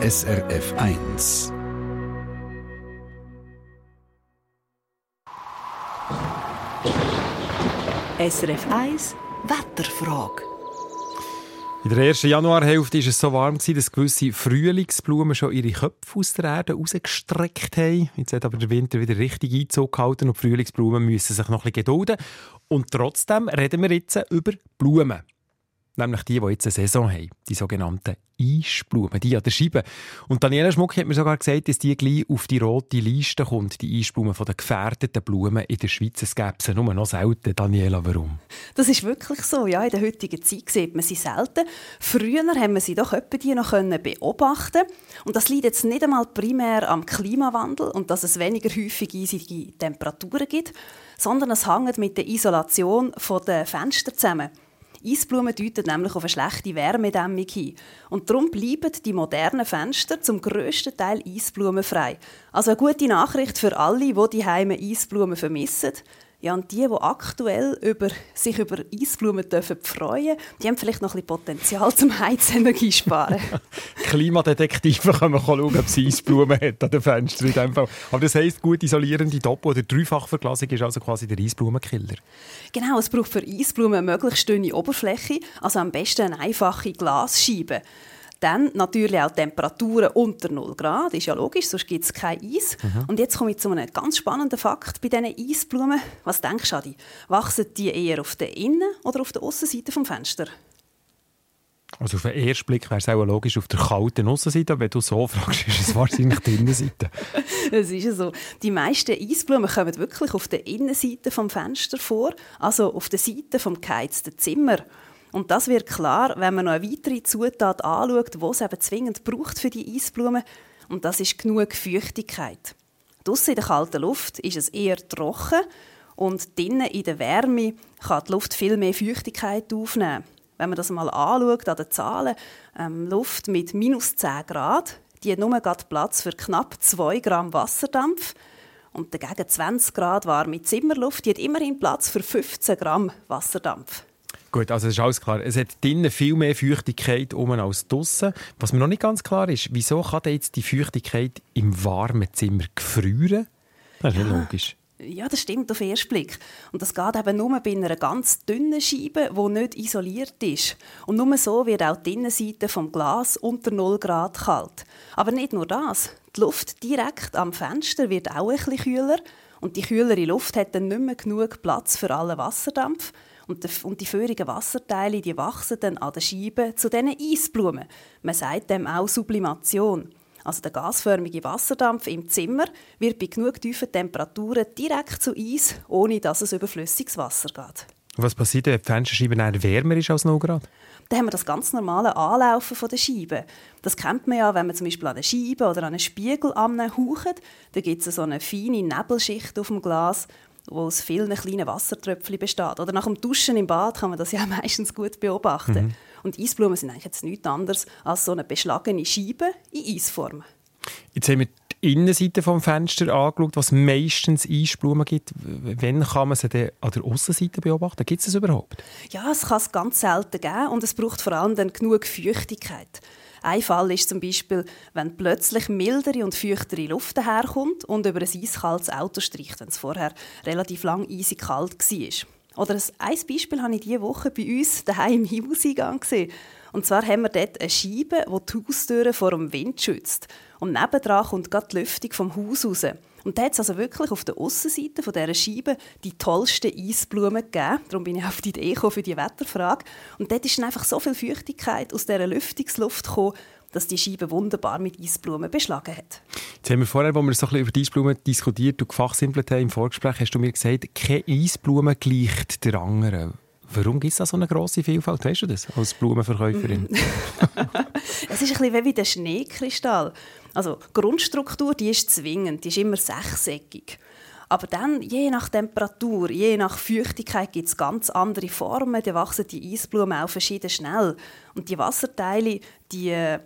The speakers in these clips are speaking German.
SRF 1. SRF 1 Wetterfrage. In der ersten Januarhälfte war es so warm, dass gewisse Frühlingsblumen schon ihre Köpfe aus der Erde rausgestreckt haben. Jetzt hat aber der Winter wieder richtig Einzug gehalten und die Frühlingsblumen müssen sich noch ein bisschen gedulden. Und trotzdem reden wir jetzt über Blumen nämlich die, die jetzt eine Saison haben, die sogenannten Eisblumen, die an der Scheibe. Und Daniela Schmuck hat mir sogar gesagt, dass die gleich auf die rote Liste kommt, die Eisblumen von den gefährdeten Blumen in der Schweiz. Es gäbe sie nur noch selten. Daniela, warum? Das ist wirklich so. Ja, in der heutigen Zeit sieht man sie selten. Früher haben wir sie doch die noch beobachten Und das liegt jetzt nicht einmal primär am Klimawandel und dass es weniger häufig eisige Temperaturen gibt, sondern es hängt mit der Isolation der Fenster zusammen. Eisblumen deuten nämlich auf eine schlechte Wärmedämmung hin. Und darum bleiben die modernen Fenster zum grössten Teil eisblumenfrei. Also eine gute Nachricht für alle, die die Heime Eisblumen vermissen. Ja, und die, die aktuell über, sich über Eisblumen dürfen freuen die haben vielleicht noch ein bisschen Potenzial zum Heizenergie sparen. Klimadetektive können schauen, ob es Eisblumen hat an den Fenstern in dem Fall. Aber das heisst, gut isolierende Doppel- oder Dreifachverglasung ist also quasi der Eisblumenkiller. Genau, es braucht für Eisblumen eine möglichst dünne Oberfläche, also am besten eine einfache Glasscheibe. Dann natürlich auch Temperaturen unter 0 Grad, ist ja logisch, sonst gibt es kein Eis. Mhm. Und jetzt komme ich zu einem ganz spannenden Fakt bei diesen Eisblumen. Was denkst du, Adi? Wachsen die eher auf der Innen- oder auf der Aussenseite vom Fenster? Also auf den ersten Blick wäre es auch logisch auf der kalten Aussenseite, wenn du so fragst, ist es wahrscheinlich die Innenseite. Es ist ja so. Die meisten Eisblumen kommen wirklich auf der Innenseite vom Fenster vor, also auf der Seite vom geheizten Zimmer. Und das wird klar, wenn man noch eine weitere Zutat anschaut, die es eben zwingend braucht für die Eisblumen. Und das ist genug Feuchtigkeit. Draussen in der kalten Luft ist es eher trocken und drinnen in der Wärme kann die Luft viel mehr Feuchtigkeit aufnehmen. Wenn man das mal anschaut an den Zahlen, ähm, Luft mit minus 10 Grad, die hat nur Platz für knapp 2 Gramm Wasserdampf. Und dagegen 20 Grad warme Zimmerluft, die hat immerhin Platz für 15 Gramm Wasserdampf. Gut, also es ist alles klar. Es hat drinnen viel mehr Feuchtigkeit um als draussen. Was mir noch nicht ganz klar ist, wieso kann jetzt die Feuchtigkeit im warmen Zimmer gefrieren? Das ist ja. logisch. Ja, das stimmt auf den ersten Blick. Und das geht eben nur bei einer ganz dünnen Scheibe, die nicht isoliert ist. Und nur so wird auch die Innenseite vom Glas unter 0 Grad kalt. Aber nicht nur das. Die Luft direkt am Fenster wird auch ein bisschen kühler. Und die kühlere Luft hat dann nicht mehr genug Platz für allen Wasserdampf. Und die, und die feurigen Wasserteile die wachsen dann an der Scheibe zu diesen Eisblumen. Man sagt dem auch Sublimation. Also der gasförmige Wasserdampf im Zimmer wird bei genug tiefen Temperaturen direkt zu Eis, ohne dass es über flüssiges Wasser geht. Was passiert, wenn die Fensterscheibe wärmer ist als 0 Grad? Dann haben wir das ganz normale Anlaufen von der Scheibe. Das kennt man ja, wenn man zum Beispiel an eine Scheibe oder an einen Spiegel haucht. Da gibt es so eine feine Nebelschicht auf dem Glas wo aus vielen kleinen Wassertröpfchen besteht. Oder nach dem Duschen im Bad kann man das ja meistens gut beobachten. Mhm. Und Eisblumen sind eigentlich jetzt nichts anderes als so eine beschlagene Scheibe in Eisform. Jetzt haben wir die Innenseite des Fensters angeschaut, was meistens Eisblumen gibt. Wann kann man sie denn an der Außenseite beobachten? Gibt es das überhaupt? Ja, es kann es ganz selten geben und es braucht vor allem dann genug Feuchtigkeit. Ein Fall ist zum Beispiel, wenn plötzlich mildere und feuchtere Luft daherkommt und über ein eiskaltes Auto streicht, wenn es vorher relativ lang eisig kalt war. Oder ein Beispiel habe ich diese Woche bei uns daheim im Hauseingang gesehen. Und zwar haben wir dort eine Scheibe, die die Haustüre vor dem Wind schützt. Und nebendran kommt gerade die Lüftung vom Haus raus. Und da hat es also wirklich auf der Aussenseite von dieser Scheibe die tollsten Eisblumen gegeben. Darum bin ich auf die Idee gekommen für die Wetterfrage. Und dort ist einfach so viel Feuchtigkeit aus dieser Lüftungsluft gekommen, dass die Scheibe wunderbar mit Eisblumen beschlagen hat. Jetzt haben wir vorher, als wir so ein bisschen über die Eisblumen diskutiert und gefachsimpelt haben im Vorgespräch, hast du mir gesagt, keine Eisblume gleicht der anderen. Warum gibt es da so eine grosse Vielfalt? Weißt du das als Blumenverkäuferin? es ist ein bisschen wie der Schneekristall. Also die Grundstruktur die ist zwingend, die ist immer sechseckig. Aber dann, je nach Temperatur, je nach Feuchtigkeit, gibt es ganz andere Formen. Da wachsen die Eisblumen auch verschieden schnell. Und die Wasserteile, die äh,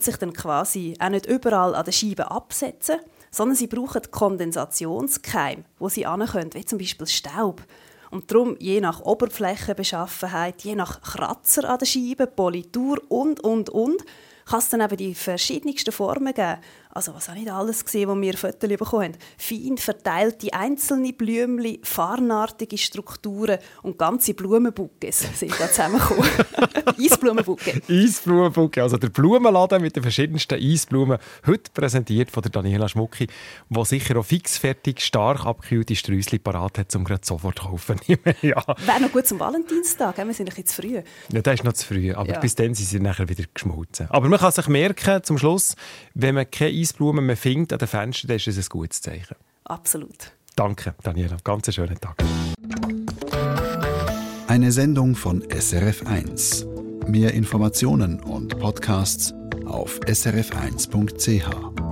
sich dann quasi auch nicht überall an der Scheibe absetzen, sondern sie brauchen Kondensationskeim, wo sie können, wie zum Beispiel Staub. Und darum, je nach Oberflächenbeschaffenheit, je nach Kratzer an der Scheibe, Politur und, und, und, kann es dann eben die verschiedensten Formen geben. Also was ich da alles gesehen, wo wir Fotos bekommen haben? Fein verteilte einzelne Blümchen, farnartige Strukturen und ganze Blumenbuckes sind da zusammengekommen. Eisblumenbucke. Eisblumenbucke, also der Blumenladen mit den verschiedensten Eisblumen, heute präsentiert von der Daniela Schmucki, wo sicher auch fixfertig stark abgekühlte Sträußchen parat hat, um gerade sofort zu kaufen. ja. Wäre noch gut zum Valentinstag, wir sind ein bisschen zu früh. Ja, das ist noch zu früh, aber ja. bis dann sind sie nachher wieder geschmolzen. Aber man kann sich merken, zum Schluss, wenn man keine Eisblumen mehr findet an den Fenstern, dann ist es ein gutes Zeichen. Absolut. Danke, Daniela. Ganz einen schönen Tag. Eine Sendung von SRF1. Mehr Informationen und Podcasts auf srf1.ch.